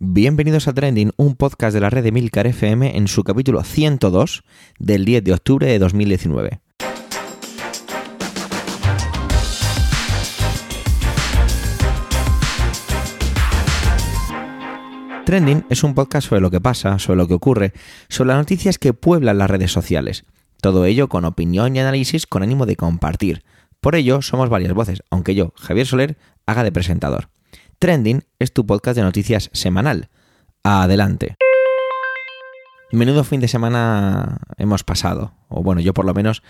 Bienvenidos a Trending, un podcast de la red de Milcar FM en su capítulo 102 del 10 de octubre de 2019. Trending es un podcast sobre lo que pasa, sobre lo que ocurre, sobre las noticias que pueblan las redes sociales. Todo ello con opinión y análisis con ánimo de compartir. Por ello, somos varias voces, aunque yo, Javier Soler, haga de presentador. Trending es tu podcast de noticias semanal. Adelante. Menudo fin de semana hemos pasado, o bueno, yo por lo menos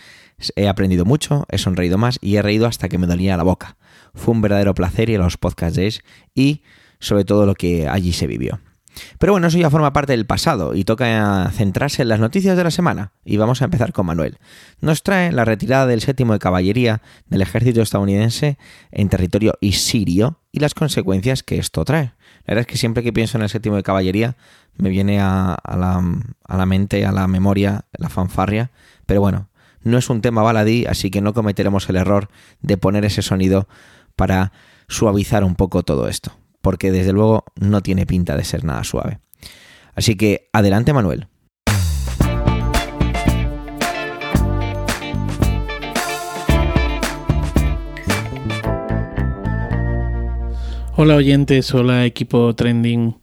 he aprendido mucho, he sonreído más y he reído hasta que me dolía la boca. Fue un verdadero placer ir a los podcast days y sobre todo lo que allí se vivió. Pero bueno, eso ya forma parte del pasado y toca centrarse en las noticias de la semana. Y vamos a empezar con Manuel. Nos trae la retirada del séptimo de caballería del ejército estadounidense en territorio sirio y las consecuencias que esto trae. La verdad es que siempre que pienso en el séptimo de caballería me viene a, la, a la mente, a la memoria, la fanfarria. Pero bueno, no es un tema baladí, así que no cometeremos el error de poner ese sonido para suavizar un poco todo esto porque desde luego no tiene pinta de ser nada suave. Así que adelante Manuel. Hola oyentes, hola equipo trending.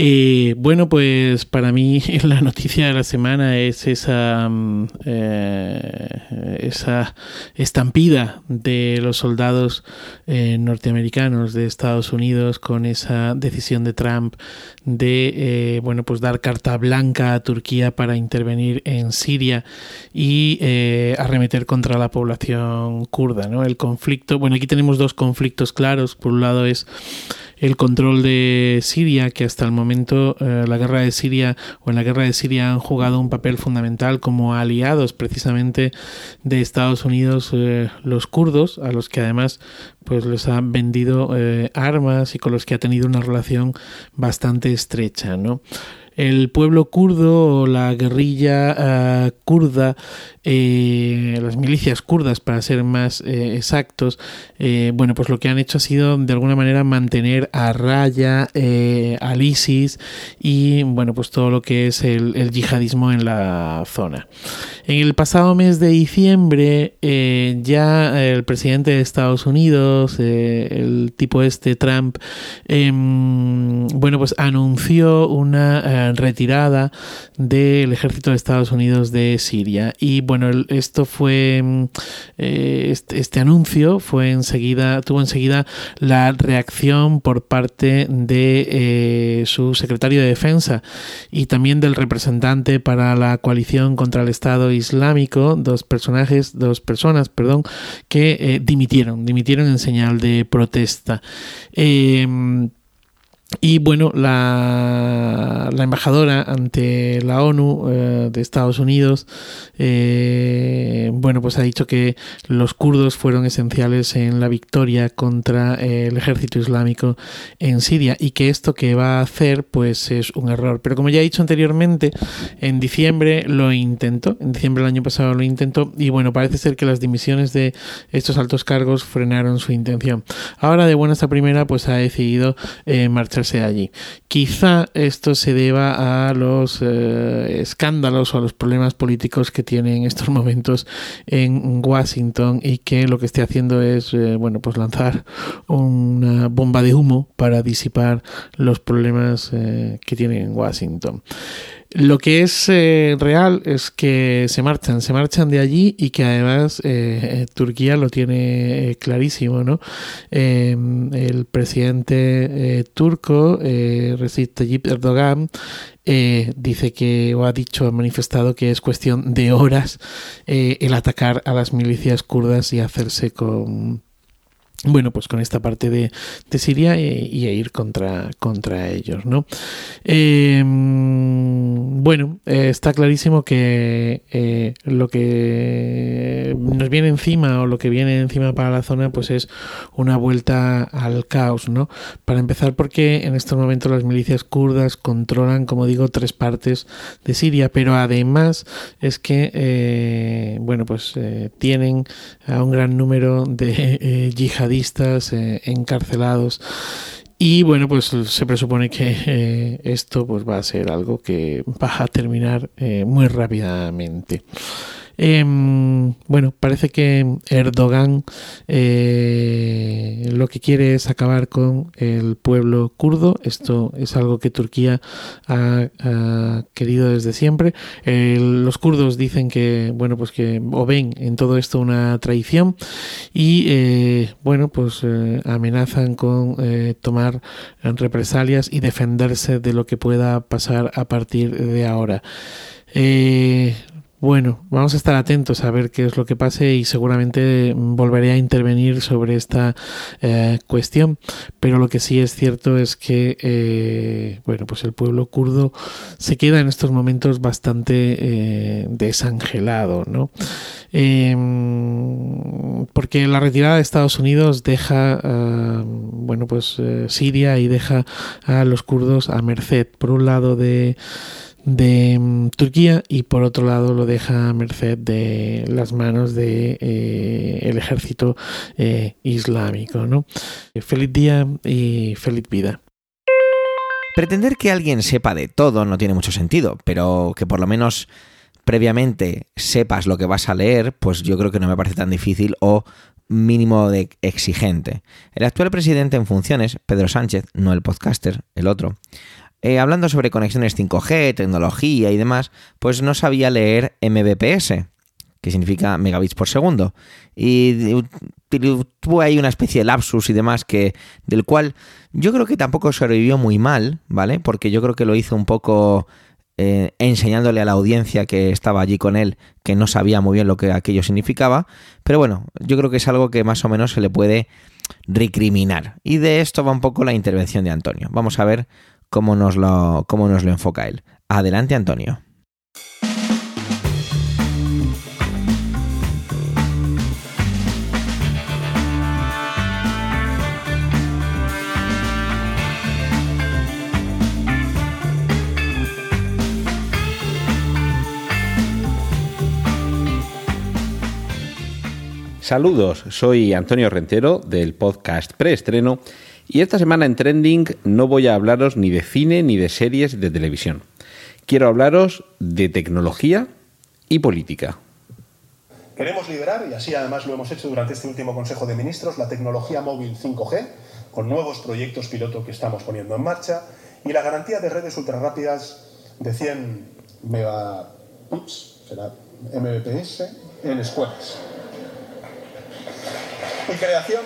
Eh, bueno, pues para mí la noticia de la semana es esa, mm, eh, esa estampida de los soldados eh, norteamericanos de Estados Unidos con esa decisión de Trump de bueno pues dar carta blanca a Turquía para intervenir en Siria y arremeter contra la población kurda. ¿no? El conflicto, bueno, aquí tenemos dos conflictos claros. Por un lado es el control de Siria, que hasta el momento eh, la guerra de Siria o en la guerra de Siria han jugado un papel fundamental como aliados precisamente de Estados Unidos eh, los kurdos, a los que además pues les han vendido eh, armas y con los que ha tenido una relación bastante estrecha, ¿no? El pueblo kurdo o la guerrilla uh, kurda, eh, las milicias kurdas para ser más eh, exactos, eh, bueno, pues lo que han hecho ha sido de alguna manera mantener a raya al ISIS y bueno, pues todo lo que es el, el yihadismo en la zona. En el pasado mes de diciembre ya el presidente de Estados Unidos, el tipo este Trump, em, bueno, pues anunció una retirada del ejército de Estados Unidos de Siria. Y bueno, esto fue, mm, eh, este, este, anuncio fue enseguida, tuvo enseguida la reacción por parte de eh, su secretario de defensa y también del representante para la coalición contra el Estado Islámico, dos personajes, dos personas, perdón, que eh, dimitieron, dimitieron en señal de protesta. Y bueno, la, la, embajadora ante la ONU eh, de Estados Unidos, eh, bueno, pues ha dicho que los kurdos fueron esenciales en la victoria contra el ejército islámico en Siria y que esto que va a hacer pues es un error. Pero como ya he dicho anteriormente, en diciembre lo intentó, en diciembre del año pasado lo intentó y bueno, parece ser que las dimisiones de estos altos cargos frenaron su intención. Ahora de buena esta primera pues ha decidido eh, marchar allí. Quizá esto se deba a los eh, escándalos o a los problemas políticos que tiene en estos momentos en Washington y que lo que esté haciendo es eh, bueno pues lanzar una bomba de humo para disipar los problemas eh, que tiene en Washington. Lo que es eh, real es que se marchan, se marchan de allí y que además eh, Turquía lo tiene eh, clarísimo, ¿no? Em, el presidente turco, Recep Tayyip Erdogan, dice que, o ha dicho, ha manifestado que es cuestión de horas el atacar a las milicias kurdas y hacerse con bueno, pues con esta parte de, de Siria y, a ir contra, contra ellos, ¿no? Em, bueno, eh, está clarísimo que eh, lo que nos viene encima o lo que viene encima para la zona, pues es una vuelta al caos, ¿no? Para empezar, porque en estos momentos las milicias kurdas controlan, como digo, tres partes de Siria, pero además es que, eh, bueno, pues tienen a un gran número de yihadistas eh, encarcelados Y bueno, pues se presupone que eh, esto pues va a ser algo que va a terminar eh, muy rápidamente. Em, bueno, parece que Erdogan eh, lo que quiere es acabar con el pueblo kurdo. Esto es algo que Turquía ha, querido desde siempre. los kurdos dicen que, bueno, pues que o ven en todo esto una traición y, eh, bueno, pues eh, amenazan con tomar represalias y defenderse de lo que pueda pasar a partir de ahora. Bueno, vamos a estar atentos a ver qué es lo que pase y seguramente volveré a intervenir sobre esta eh, cuestión. Pero lo que sí es cierto es que, eh, bueno, pues el pueblo kurdo se queda en estos momentos bastante eh, desangelado, ¿no? Em, porque la retirada de Estados Unidos deja, bueno, pues Siria y deja a los kurdos a merced, por un lado, de de mm, Turquía y por otro lado lo deja a merced de las manos de eh, ejército eh, islámico ¿no? feliz día y feliz vida pretender que alguien sepa de todo no tiene mucho sentido pero que por lo menos previamente sepas lo que vas a leer pues yo creo que no me parece tan difícil o mínimo de exigente. El actual presidente en funciones, Pedro Sánchez, no el podcaster, el otro, eh, hablando sobre conexiones 5G, tecnología y demás, pues no sabía leer mbps, que significa megabits por segundo. Y tuvo ahí una especie de lapsus y demás que del cual yo creo que tampoco sobrevivió muy mal, ¿vale? Porque yo creo que lo hizo un poco eh, enseñándole a la audiencia que estaba allí con él que no sabía muy bien lo que aquello significaba. Pero bueno, yo creo que es algo que más o menos se le puede recriminar. Y de esto va un poco la intervención de Antonio. Vamos a ver cómo nos lo, cómo nos lo enfoca él. Adelante, Antonio. Saludos, soy Antonio Rentero del podcast Preestreno y esta semana en Trending no voy a hablaros ni de cine ni de series de televisión. Quiero hablaros de tecnología y política. Queremos liderar, y así además lo hemos hecho durante este último Consejo de Ministros, la tecnología móvil 5G, con nuevos proyectos piloto que estamos poniendo en marcha, y la garantía de redes ultrarrápidas de 100 megabits, será Mbps, en escuelas. Y creación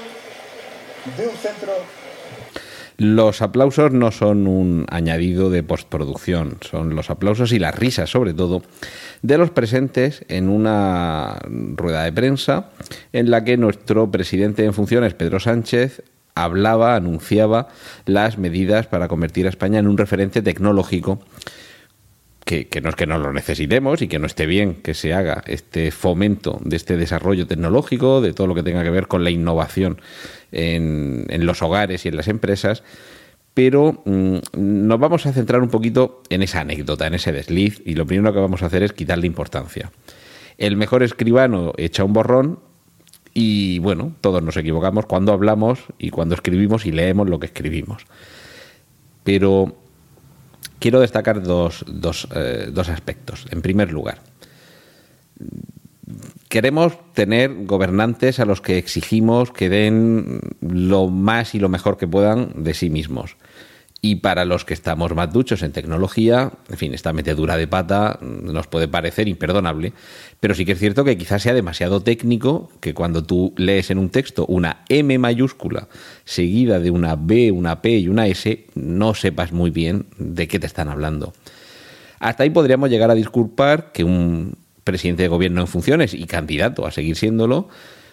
de un centro los aplausos no son un añadido de postproducción, son los aplausos y las risas, sobre todo, de los presentes en una rueda de prensa en la que nuestro presidente en funciones, Pedro Sánchez, hablaba, anunciaba las medidas para convertir a España en un referente tecnológico que, no es que no lo necesitemos y que no esté bien que se haga este fomento de este desarrollo tecnológico, de todo lo que tenga que ver con la innovación en, los hogares y en las empresas, pero mm, nos vamos a centrar un poquito en esa anécdota, en ese desliz, y lo primero que vamos a hacer es quitarle importancia. El mejor escribano echa un borrón y bueno, todos nos equivocamos cuando hablamos y cuando escribimos y leemos lo que escribimos. Pero quiero destacar dos, dos, eh, dos aspectos. En primer lugar, queremos tener gobernantes a los que exigimos que den lo más y lo mejor que puedan de sí mismos. Y para los que estamos más duchos en tecnología, en fin, esta metedura de pata nos puede parecer imperdonable, pero sí que es cierto que quizás sea demasiado técnico que cuando tú lees en un texto una M mayúscula seguida de una B, una P y una S, no sepas muy bien de qué te están hablando. Hasta ahí podríamos llegar a disculpar que un presidente de gobierno en funciones y candidato a seguir siéndolo,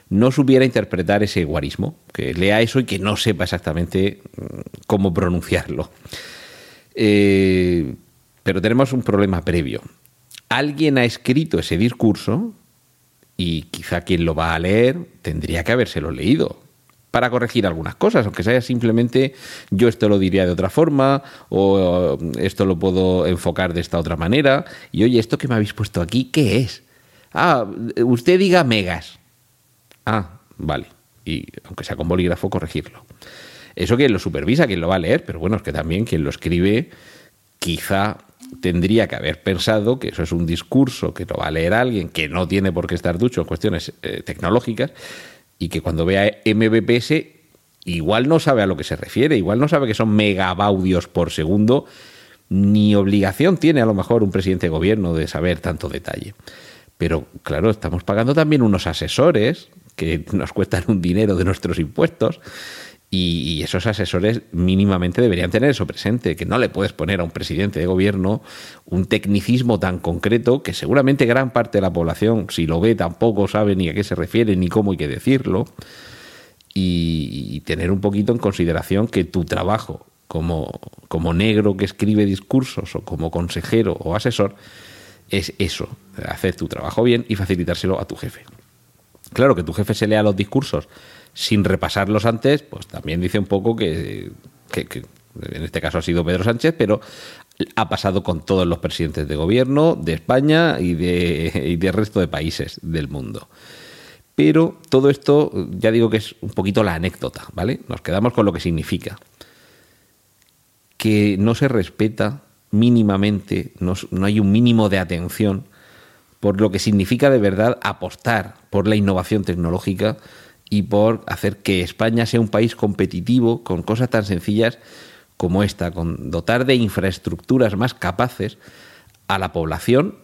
no supiera interpretar ese guarismo, que lea eso y que no sepa exactamente mm, cómo pronunciarlo. Eh, pero tenemos un problema previo. Alguien ha escrito ese discurso y quizá quien lo va a leer tendría que habérselo leído para corregir algunas cosas, aunque sea simplemente yo esto lo diría de otra forma o esto lo puedo enfocar de esta otra manera. Y oye, esto que me habéis puesto aquí, ¿qué es? Ah, usted diga megas. Ah, vale. Y aunque sea con bolígrafo, corregirlo. Eso quien lo supervisa, quien lo va a leer, pero bueno, es que también quien lo escribe quizá tendría que haber pensado que eso es un discurso que lo va a leer alguien que no tiene por qué estar ducho en cuestiones eh, tecnológicas y que cuando vea mbps igual no sabe a lo que se refiere, igual no sabe que son megabaudios por segundo, ni obligación tiene a lo mejor un presidente de gobierno de saber tanto detalle. Pero claro, estamos pagando también unos asesores que nos cuestan un dinero de nuestros impuestos y, esos asesores mínimamente deberían tener eso presente, que no le puedes poner a un presidente de gobierno un tecnicismo tan concreto que seguramente gran parte de la población, si lo ve, tampoco sabe ni a qué se refiere, ni cómo hay que decirlo. Y, tener un poquito en consideración que tu trabajo como, como negro que escribe discursos o como consejero o asesor es eso, hacer tu trabajo bien y facilitárselo a tu jefe. Claro, que tu jefe se lea los discursos sin repasarlos antes, pues también dice un poco que, en este caso ha sido Pedro Sánchez, pero ha pasado con todos los presidentes de gobierno de España y de, y del resto de países del mundo. Pero todo esto, ya digo que es un poquito la anécdota, ¿vale? Nos quedamos con lo que significa. Que no se respeta mínimamente, no, no hay un mínimo de atención por lo que significa de verdad apostar por la innovación tecnológica y por hacer que España sea un país competitivo con cosas tan sencillas como esta, con dotar de infraestructuras más capaces a la población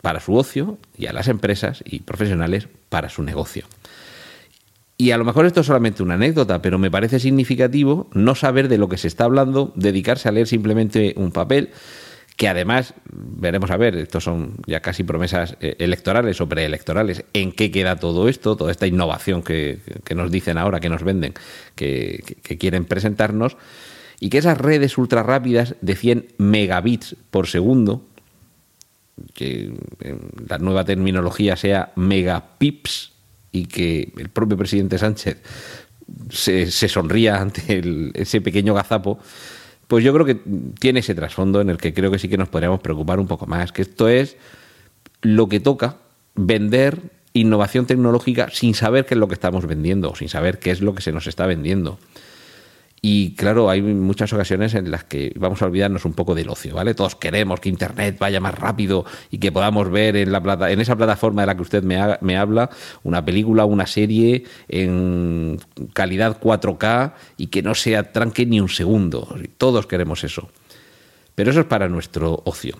para su ocio y a las empresas y profesionales para su negocio. Y a lo mejor esto es solamente una anécdota, pero me parece significativo no saber de lo que se está hablando, dedicarse a leer simplemente un papel, que además, veremos a ver, estos son ya casi promesas eh, electorales o preelectorales, en qué queda todo esto, toda esta innovación que, nos dicen ahora, que nos venden, que, quieren presentarnos, y que esas redes ultra rápidas de 100 megabits por segundo, que la nueva terminología sea megapips, y que el propio presidente Sánchez se, sonría ante ese pequeño gazapo, pues yo creo que tiene ese trasfondo en el que creo que sí que nos podríamos preocupar un poco más, que esto es lo que toca vender innovación tecnológica sin saber qué es lo que estamos vendiendo, sin saber qué es lo que se nos está vendiendo. Y claro, hay muchas ocasiones en las que vamos a olvidarnos un poco del ocio, ¿vale? Todos queremos que Internet vaya más rápido y que podamos ver en, la plata, en esa plataforma de la que usted me, me habla una película, una serie en calidad 4K y que no se atranque ni un segundo. Todos queremos eso. Pero eso es para nuestro ocio.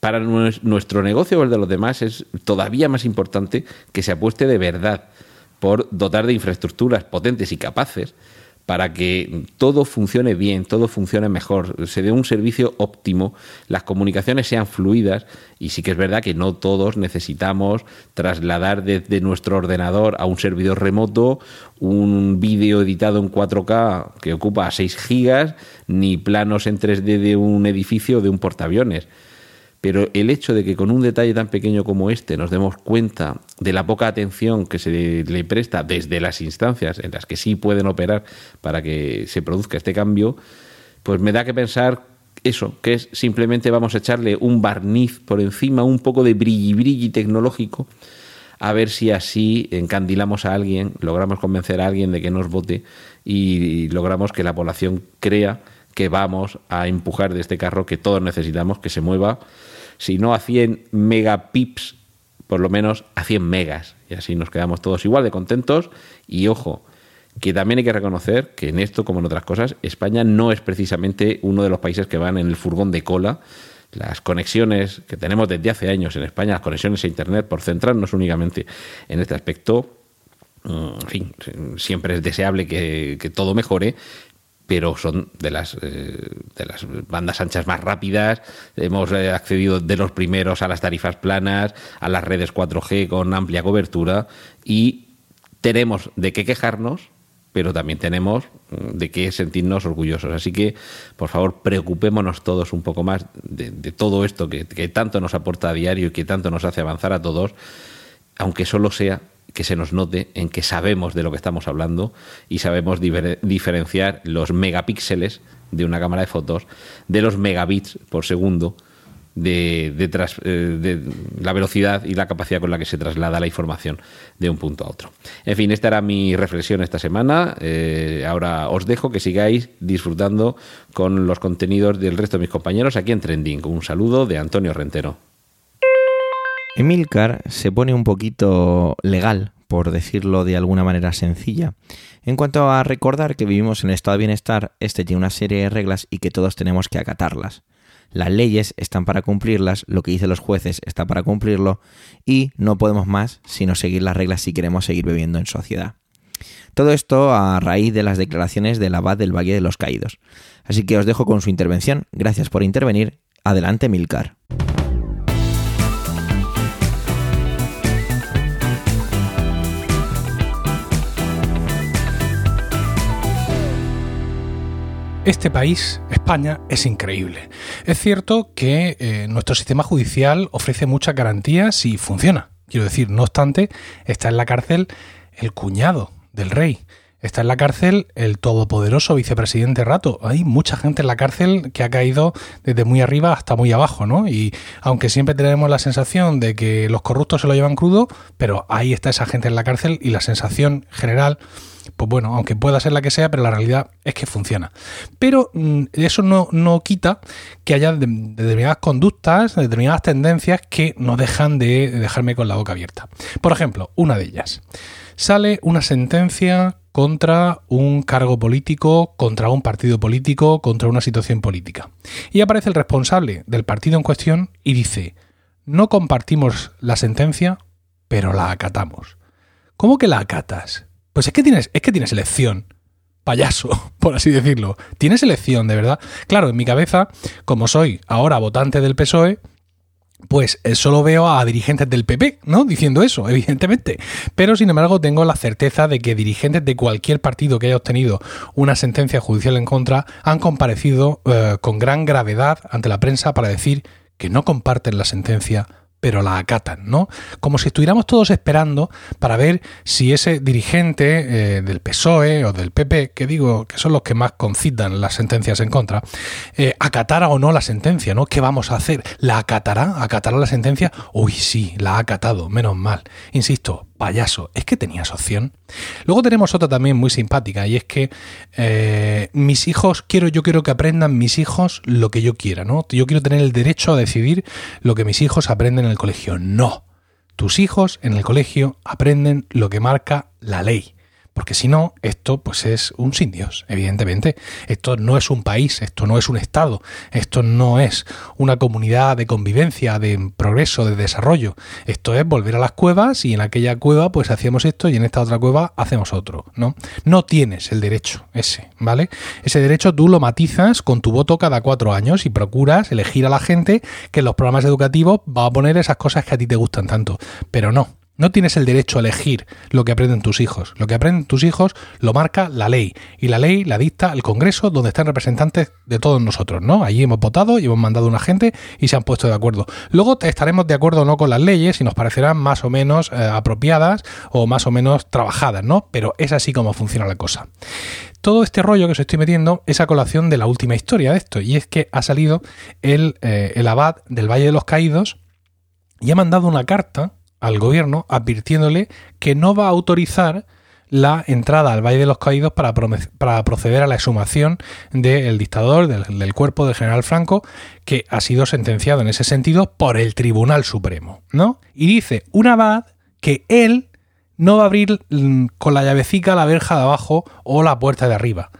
Para nuestro negocio o el de los demás es todavía más importante que se apueste de verdad por dotar de infraestructuras potentes y capaces para que todo funcione bien, todo funcione mejor, se dé un servicio óptimo, las comunicaciones sean fluidas y sí que es verdad que no todos necesitamos trasladar desde nuestro ordenador a un servidor remoto un vídeo editado en 4K que ocupa 6 gigas ni planos en 3D de un edificio o de un portaaviones pero el hecho de que con un detalle tan pequeño como este nos demos cuenta de la poca atención que se le presta desde las instancias en las que sí pueden operar para que se produzca este cambio, pues me da que pensar eso, que es simplemente vamos a echarle un barniz por encima, un poco de brilli brilli tecnológico, a ver si así encandilamos a alguien, logramos convencer a alguien de que nos vote y logramos que la población crea que vamos a empujar de este carro que todos necesitamos que se mueva si no a 100 megapips, por lo menos a 100 megas. Y así nos quedamos todos igual de contentos. Y ojo, que también hay que reconocer que en esto, como en otras cosas, España no es precisamente uno de los países que van en el furgón de cola. Las conexiones que tenemos desde hace años en España, las conexiones a Internet, por centrarnos únicamente en este aspecto, mm, en fin, siempre es deseable que, que todo mejore, pero son de las, eh, de las bandas anchas más rápidas. Hemos eh, accedido de los primeros a las tarifas planas, a las redes 4G con amplia cobertura y tenemos de qué quejarnos, pero también tenemos mm, de qué sentirnos orgullosos. Así que, por favor, preocupémonos todos un poco más de, todo esto que, que tanto nos aporta a diario y que tanto nos hace avanzar a todos, aunque solo sea que se nos note en que sabemos de lo que estamos hablando y sabemos diferenciar los megapíxeles de una cámara de fotos de los megabits por segundo de, de, la velocidad y la capacidad con la que se traslada la información de un punto a otro. En fin, esta era mi reflexión esta semana. ahora os dejo que sigáis disfrutando con los contenidos del resto de mis compañeros aquí en Trending. Un saludo de Antonio Rentero. Emilcar se pone un poquito legal, por decirlo de alguna manera sencilla. En cuanto a recordar que vivimos en el estado de bienestar, este tiene una serie de reglas y que todos tenemos que acatarlas. Las leyes están para cumplirlas, lo que dicen los jueces está para cumplirlo y no podemos más sino seguir las reglas si queremos seguir viviendo en sociedad. Todo esto a raíz de las declaraciones del abad del Valle de los Caídos. Así que os dejo con su intervención. Gracias por intervenir. Adelante, Milcar. Este país, España, es increíble. Es cierto que eh, nuestro sistema judicial ofrece muchas garantías y funciona. Quiero decir, no obstante, está en la cárcel el cuñado del rey. Está en la cárcel el todopoderoso vicepresidente Rato. Hay mucha gente en la cárcel que ha caído desde muy arriba hasta muy abajo, ¿no? Y aunque siempre tenemos la sensación de que los corruptos se lo llevan crudo, pero ahí está esa gente en la cárcel y la sensación general pues bueno, aunque pueda ser la que sea, pero la realidad es que funciona. Pero mm, eso no, no, quita que haya determinadas conductas, determinadas tendencias que no dejan de dejarme con la boca abierta. Por ejemplo, una de ellas. Sale una sentencia contra un cargo político, contra un partido político, contra una situación política. Y aparece el responsable del partido en cuestión y dice, no compartimos la sentencia, pero la acatamos. ¿Cómo que la acatas? Pues es que tienes, es que tienes elección. Payaso, por así decirlo. Tienes elección, de verdad. Claro, en mi cabeza, como soy ahora votante del PSOE, pues eh, solo veo a dirigentes del PP, ¿no? Diciendo eso, evidentemente. Pero sin embargo tengo la certeza de que dirigentes de cualquier partido que haya obtenido una sentencia judicial en contra han comparecido eh, con gran gravedad ante la prensa para decir que no comparten la sentencia pero la acatan, ¿no? Como si estuviéramos todos esperando para ver si ese dirigente eh, del PSOE o del PP, que digo que son los que más concitan las sentencias en contra, eh, acatara o no la sentencia, ¿no? ¿Qué vamos a hacer? ¿La acatará? ¿Acatará la sentencia? Uy, sí, la ha acatado, menos mal. Insisto, payaso, es que tenías opción. Luego tenemos otra también muy simpática y es que eh, mis hijos, quiero, yo quiero que aprendan mis hijos lo que yo quiera, ¿no? Yo quiero tener el derecho a decidir lo que mis hijos aprenden en el colegio. No. Tus hijos en el colegio aprenden lo que marca la ley. Porque si no, esto pues es un sin Dios, evidentemente. Esto no es un país, esto no es un Estado, esto no es una comunidad de convivencia, de progreso, de desarrollo. Esto es volver a las cuevas y en aquella cueva pues hacíamos esto y en esta otra cueva hacemos otro, ¿no? No tienes el derecho ese, ¿vale? Ese derecho tú lo matizas con tu voto cada cuatro años y procuras elegir a la gente que en los programas educativos va a poner esas cosas que a ti te gustan tanto. Pero no, no tienes el derecho a elegir lo que aprenden tus hijos. Lo que aprenden tus hijos lo marca la ley. Y la ley la dicta el Congreso, donde están representantes de todos nosotros, ¿no? Allí hemos votado y hemos mandado una gente y se han puesto de acuerdo. Luego estaremos de acuerdo o no con las leyes y nos parecerán más o menos eh, apropiadas o más o menos trabajadas, ¿no? Pero es así como funciona la cosa. Todo este rollo que os estoy metiendo es a colación de la última historia de esto, y es que ha salido el, eh, el abad del Valle de los Caídos y ha mandado una carta al gobierno advirtiéndole que no va a autorizar la entrada al Valle de los Caídos para, para proceder a la exhumación del dictador, del, cuerpo del general Franco, que ha sido sentenciado en ese sentido por el Tribunal Supremo, ¿no? Y dice un abad que él no va a abrir mm, con la llavecica la verja de abajo o la puerta de arriba,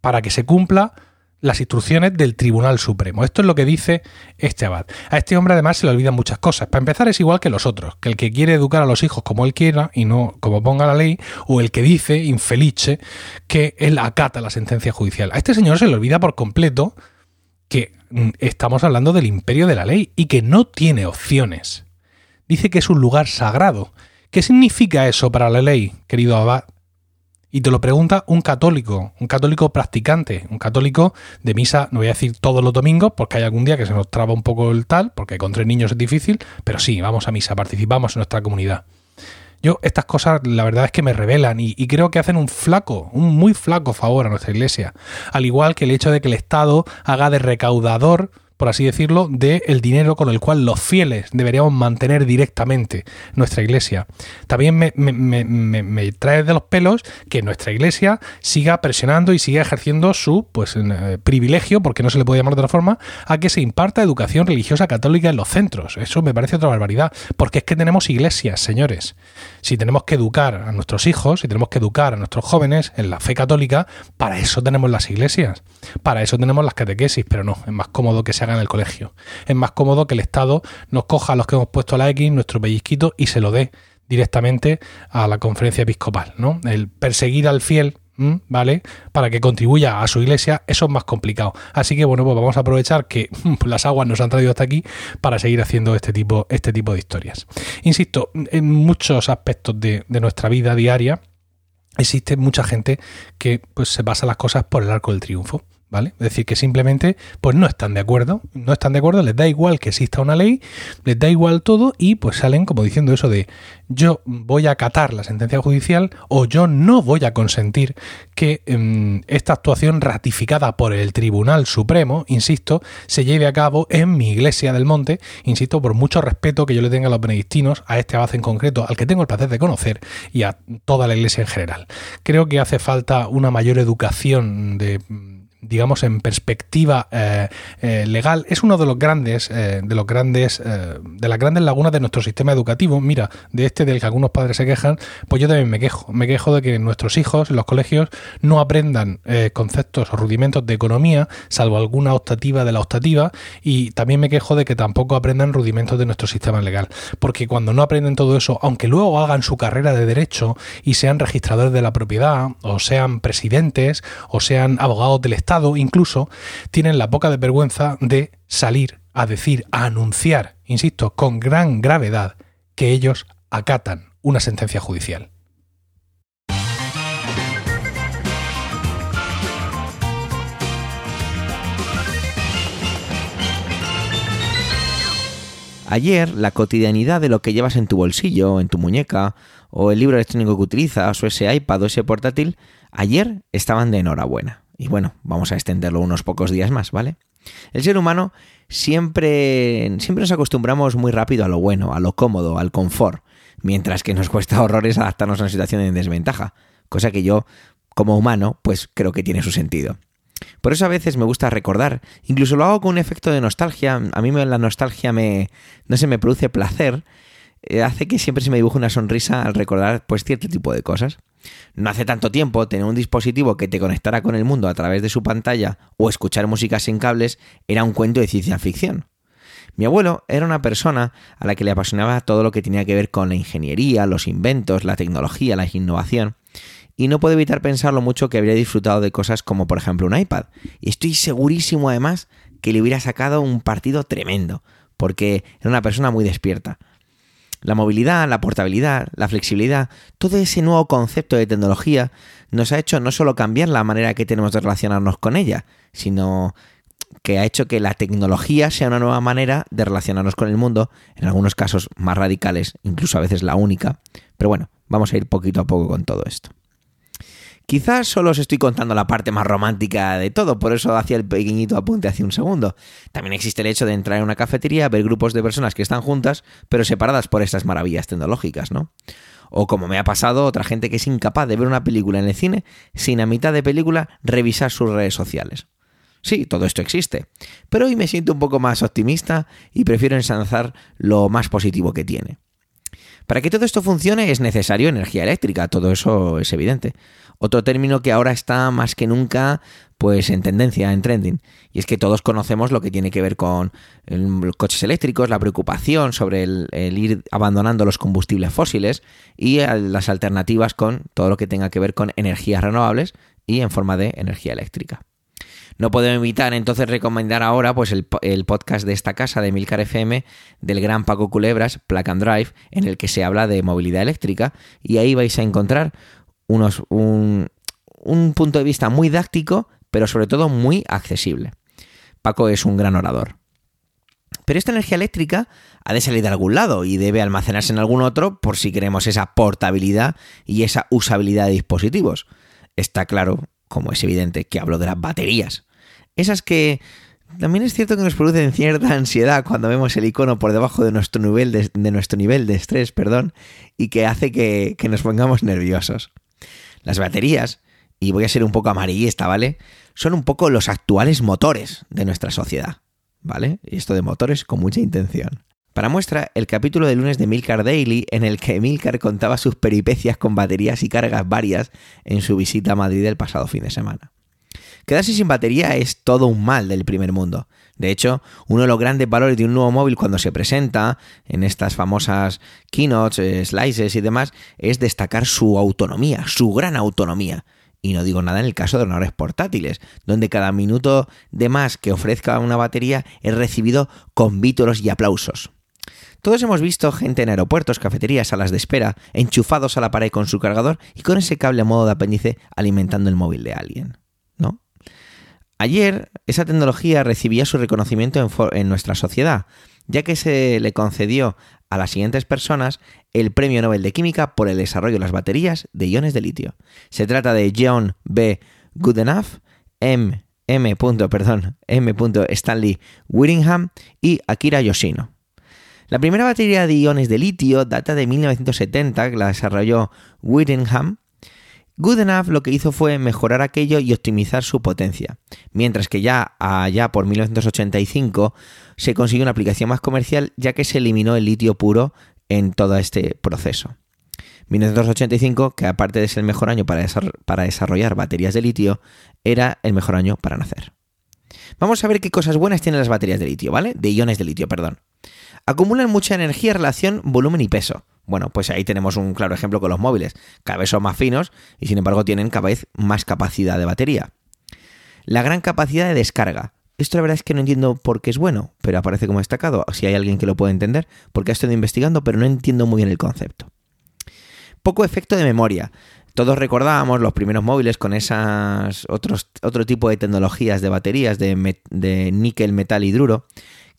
para que se cumpla las instrucciones del Tribunal Supremo. Esto es lo que dice este abad. A este hombre además se le olvidan muchas cosas. Para empezar es igual que los otros, que el que quiere educar a los hijos como él quiera y no como ponga la ley, o el que dice, infelice, que él acata la sentencia judicial. A este señor se le olvida por completo que mm, estamos hablando del imperio de la ley y que no tiene opciones. Dice que es un lugar sagrado. ¿Qué significa eso para la ley, querido abad? Y te lo pregunta un católico, un católico practicante, un católico de misa, no voy a decir todos los domingos, porque hay algún día que se nos traba un poco el tal, porque con tres niños es difícil, pero sí, vamos a misa, participamos en nuestra comunidad. Yo, estas cosas, la verdad es que me revelan y, y, creo que hacen un flaco, un muy flaco favor a nuestra iglesia. Al igual que el hecho de que el Estado haga de recaudador por así decirlo, del dinero con el cual los fieles deberíamos mantener directamente nuestra iglesia. También me, trae de los pelos que nuestra iglesia siga presionando y siga ejerciendo su pues, eh, privilegio, porque no se le puede llamar de otra forma, a que se imparta educación religiosa católica en los centros. Eso me parece otra barbaridad, porque es que tenemos iglesias, señores. Si tenemos que educar a nuestros hijos, si tenemos que educar a nuestros jóvenes en la fe católica, para eso tenemos las iglesias, para eso tenemos las catequesis, pero no, es más cómodo que se en el colegio. Es más cómodo que el Estado nos coja a los que hemos puesto la X, nuestro pellizquito, y se lo dé directamente a la conferencia episcopal, ¿no? El perseguir al fiel ¿vale? Para que contribuya a su iglesia, eso es más complicado. Así que bueno, pues vamos a aprovechar que las aguas nos han traído hasta aquí para seguir haciendo este tipo, este tipo de historias. Insisto, en muchos aspectos de, de nuestra vida diaria existe mucha gente que pues, se pasa las cosas por el arco del triunfo. ¿Vale? Es decir, que simplemente pues no están de acuerdo, no están de acuerdo, les da igual que exista una ley, les da igual todo y pues salen como diciendo eso de yo voy a acatar la sentencia judicial o yo no voy a consentir que em, esta actuación ratificada por el Tribunal Supremo, insisto, se lleve a cabo en mi iglesia del monte, insisto, por mucho respeto que yo le tenga a los benedictinos, a este abad en concreto, al que tengo el placer de conocer y a toda la iglesia en general. Creo que hace falta una mayor educación de digamos, en perspectiva eh, eh, legal, es uno de los grandes, eh, de los grandes, de las grandes lagunas de nuestro sistema educativo. Mira, de este del que algunos padres se quejan, pues yo también me quejo. Me quejo de que nuestros hijos en los colegios no aprendan conceptos o rudimentos de economía, salvo alguna optativa de la optativa, y también me quejo de que tampoco aprendan rudimentos de nuestro sistema legal. Porque cuando no aprenden todo eso, aunque luego hagan su carrera de derecho y sean registradores de la propiedad, o sean presidentes, o sean abogados del Estado, incluso tienen la poca de vergüenza de salir a decir, a anunciar, insisto, con gran gravedad, que ellos acatan una sentencia judicial. Ayer, la cotidianidad de lo que llevas en tu bolsillo, en tu muñeca, o el libro electrónico que utilizas, o ese iPad o ese portátil, ayer estaban de enhorabuena. Y bueno, vamos a extenderlo unos pocos días más, ¿vale? El ser humano siempre, siempre nos acostumbramos muy rápido a lo bueno, a lo cómodo, al confort, mientras que nos cuesta horrores adaptarnos a una situación de desventaja, cosa que yo, como humano, pues creo que tiene su sentido. Por eso a veces me gusta recordar, incluso lo hago con un efecto de nostalgia, a mí la nostalgia me, no se me produce placer, hace que siempre se me dibuje una sonrisa al recordar pues cierto tipo de cosas. No hace tanto tiempo tener un dispositivo que te conectara con el mundo a través de su pantalla o escuchar música sin cables era un cuento de ciencia ficción. Mi abuelo era una persona a la que le apasionaba todo lo que tenía que ver con la ingeniería, los inventos, la tecnología, la innovación, y no puedo evitar pensar lo mucho que habría disfrutado de cosas como por ejemplo un iPad. Y estoy segurísimo además que le hubiera sacado un partido tremendo, porque era una persona muy despierta. La movilidad, la portabilidad, la flexibilidad, todo ese nuevo concepto de tecnología nos ha hecho no solo cambiar la manera que tenemos de relacionarnos con ella, sino que ha hecho que la tecnología sea una nueva manera de relacionarnos con el mundo, en algunos casos más radicales, incluso a veces la única. Pero bueno, vamos a ir poquito a poco con todo esto. Quizás solo os estoy contando la parte más romántica de todo, por eso hacía el pequeñito apunte hace un segundo. También existe el hecho de entrar en una cafetería, ver grupos de personas que están juntas, pero separadas por estas maravillas tecnológicas, ¿no? O como me ha pasado, otra gente que es incapaz de ver una película en el cine sin a mitad de película revisar sus redes sociales. Sí, todo esto existe, pero hoy me siento un poco más optimista y prefiero ensalzar lo más positivo que tiene. Para que todo esto funcione es necesario energía eléctrica, todo eso es evidente. Otro término que ahora está más que nunca pues en tendencia, en trending. Y es que todos conocemos lo que tiene que ver con los coches eléctricos, la preocupación sobre el, ir abandonando los combustibles fósiles y las alternativas con todo lo que tenga que ver con energías renovables y en forma de energía eléctrica. No puedo evitar entonces recomendar ahora pues el, podcast de esta casa de Milcar FM del gran Paco Culebras, Plug and Drive, en el que se habla de movilidad eléctrica y ahí vais a encontrar unos, un, un punto de vista muy dáctico, pero sobre todo muy accesible. Paco es un gran orador. Pero esta energía eléctrica ha de salir de algún lado y debe almacenarse en algún otro por si queremos esa portabilidad y esa usabilidad de dispositivos. Está claro, como es evidente, que hablo de las baterías. Esas que También es cierto que nos produce cierta ansiedad cuando vemos el icono por debajo de nuestro nivel de, nuestro nivel de estrés, perdón, y que hace que, que nos pongamos nerviosos. Las baterías, y voy a ser un poco amarillista, ¿vale? Son un poco los actuales motores de nuestra sociedad, ¿vale? Y esto de motores con mucha intención. Para muestra, el capítulo de lunes de Milcar Daily, en el que Milcar contaba sus peripecias con baterías y cargas varias en su visita a Madrid el pasado fin de semana. Quedarse sin batería es todo un mal del primer mundo. De hecho, uno de los grandes valores de un nuevo móvil cuando se presenta en estas famosas keynotes, eh, slices y demás, es destacar su autonomía, su gran autonomía. Y no digo nada en el caso de ordenadores portátiles, donde cada minuto de más que ofrezca una batería es recibido con vítoros y aplausos. Todos hemos visto gente en aeropuertos, cafeterías, salas de espera, enchufados a la pared con su cargador y con ese cable a modo de apéndice alimentando el móvil de alguien. Ayer esa tecnología recibía su reconocimiento en, nuestra sociedad, ya que se le concedió a las siguientes personas el Premio Nobel de Química por el desarrollo de las baterías de iones de litio. Se trata de John B. Goodenough, M. M. Perdón, M. Stanley Whittingham y Akira Yoshino. La primera batería de iones de litio data de 1970, que la desarrolló Whittingham Goodenough lo que hizo fue mejorar aquello y optimizar su potencia, mientras que ya allá por 1985 se consiguió una aplicación más comercial ya que se eliminó el litio puro en todo este proceso. 1985, que aparte de ser el mejor año para, desarrollar baterías de litio, era el mejor año para nacer. Vamos a ver qué cosas buenas tienen las baterías de litio, ¿vale? De iones de litio, perdón. Acumulan mucha energía en relación volumen y peso. Bueno, pues ahí tenemos un claro ejemplo con los móviles. Cada vez son más finos y sin embargo tienen cada vez más capacidad de batería. La gran capacidad de descarga. Esto la verdad es que no entiendo por qué es bueno, pero aparece como destacado. Si hay alguien que lo puede entender, porque he estado investigando, pero no entiendo muy bien el concepto. Poco efecto de memoria. Todos recordábamos los primeros móviles con esas otros, otro tipo de tecnologías de baterías de, de níquel, metal hidruro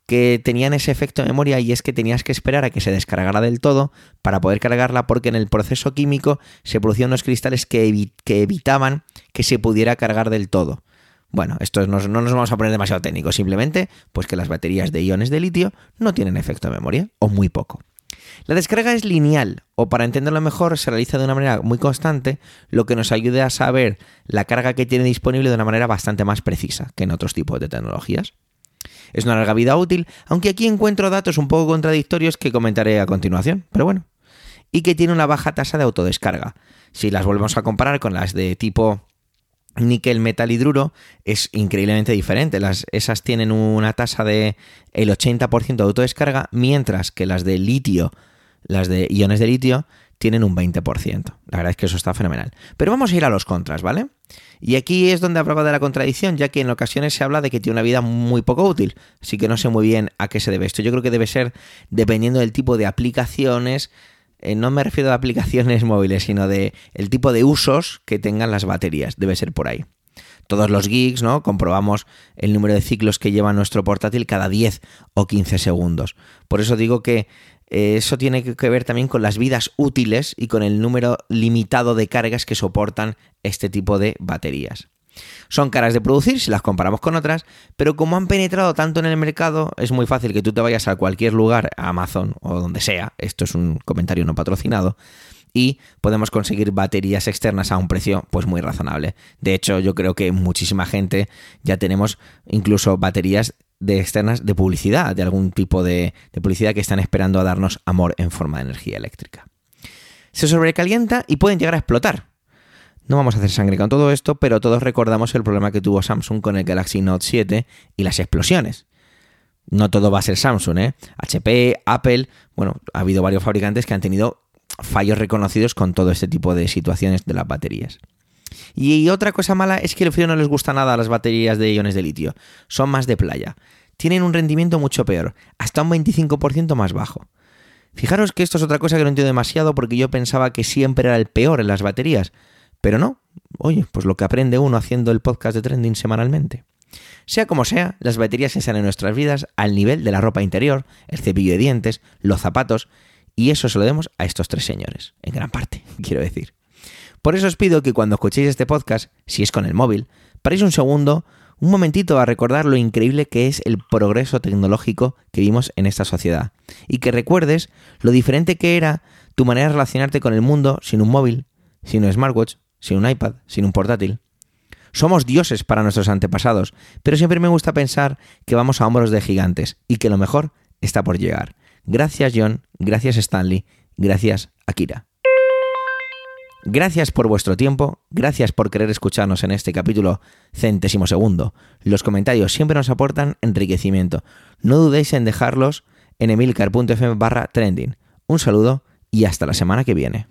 que tenían ese efecto de memoria y es que tenías que esperar a que se descargara del todo para poder cargarla porque en el proceso químico se producían unos cristales que, evitaban que se pudiera cargar del todo. Bueno, esto no, no nos vamos a poner demasiado técnicos, simplemente pues que las baterías de iones de litio no tienen efecto de memoria o muy poco. La descarga es lineal, o para entenderlo mejor, se realiza de una manera muy constante, lo que nos ayuda a saber la carga que tiene disponible de una manera bastante más precisa que en otros tipos de tecnologías. Es una larga vida útil, aunque aquí encuentro datos un poco contradictorios que comentaré a continuación, pero bueno. Y que tiene una baja tasa de autodescarga. Si las volvemos a comparar con las de tipo níquel metal hidruro es increíblemente diferente. Las, esas tienen una tasa de el 80% de autodescarga, mientras que las de litio, las de iones de litio, tienen un 20%. La verdad es que eso está fenomenal. Pero vamos a ir a los contras, ¿vale? Y aquí es donde hablaba de la contradicción, ya que en ocasiones se habla de que tiene una vida muy poco útil. Así que no sé muy bien a qué se debe esto. Yo creo que debe ser dependiendo del tipo de aplicaciones. Eh, no me refiero a aplicaciones móviles, sino de el tipo de usos que tengan las baterías. Debe ser por ahí. Todos los geeks, ¿no? Comprobamos el número de ciclos que lleva nuestro portátil cada 10 o 15 segundos. Por eso digo que eso tiene que ver también con las vidas útiles y con el número limitado de cargas que soportan este tipo de baterías. Son caras de producir si las comparamos con otras, pero como han penetrado tanto en el mercado, es muy fácil que tú te vayas a cualquier lugar, a Amazon o donde sea, esto es un comentario no patrocinado, y podemos conseguir baterías externas a un precio pues muy razonable. De hecho, yo creo que muchísima gente ya tenemos incluso baterías de externas de publicidad, de algún tipo de, publicidad que están esperando a darnos amor en forma de energía eléctrica. Se sobrecalienta y pueden llegar a explotar. No vamos a hacer sangre con todo esto, pero todos recordamos el problema que tuvo Samsung con el Galaxy Note 7 y las explosiones. No todo va a ser Samsung, ¿eh? HP, Apple, bueno, ha habido varios fabricantes que han tenido fallos reconocidos con todo este tipo de situaciones de las baterías. Y otra cosa mala es que el frío no les gusta nada a las baterías de iones de litio. Son más de playa. Tienen un rendimiento mucho peor, hasta un 25% más bajo. Fijaros que esto es otra cosa que no entiendo demasiado porque yo pensaba que siempre era el peor en las baterías. Pero no. Oye, pues lo que aprende uno haciendo el podcast de Trending semanalmente. Sea como sea, las baterías están en nuestras vidas al nivel de la ropa interior, el cepillo de dientes, los zapatos, y eso se lo demos a estos tres señores, en gran parte, quiero decir. Por eso os pido que cuando escuchéis este podcast, si es con el móvil, paréis un segundo, un momentito a recordar lo increíble que es el progreso tecnológico que vimos en esta sociedad. Y que recuerdes lo diferente que era tu manera de relacionarte con el mundo sin un móvil, sin un smartwatch, sin un iPad, sin un portátil. Somos dioses para nuestros antepasados, pero siempre me gusta pensar que vamos a hombros de gigantes y que lo mejor está por llegar. Gracias John, gracias Stanley, gracias Akira. Gracias por vuestro tiempo, gracias por querer escucharnos en este capítulo centésimo segundo. Los comentarios siempre nos aportan enriquecimiento. No dudéis en dejarlos en emilcar.fm barra trending. Un saludo y hasta la semana que viene.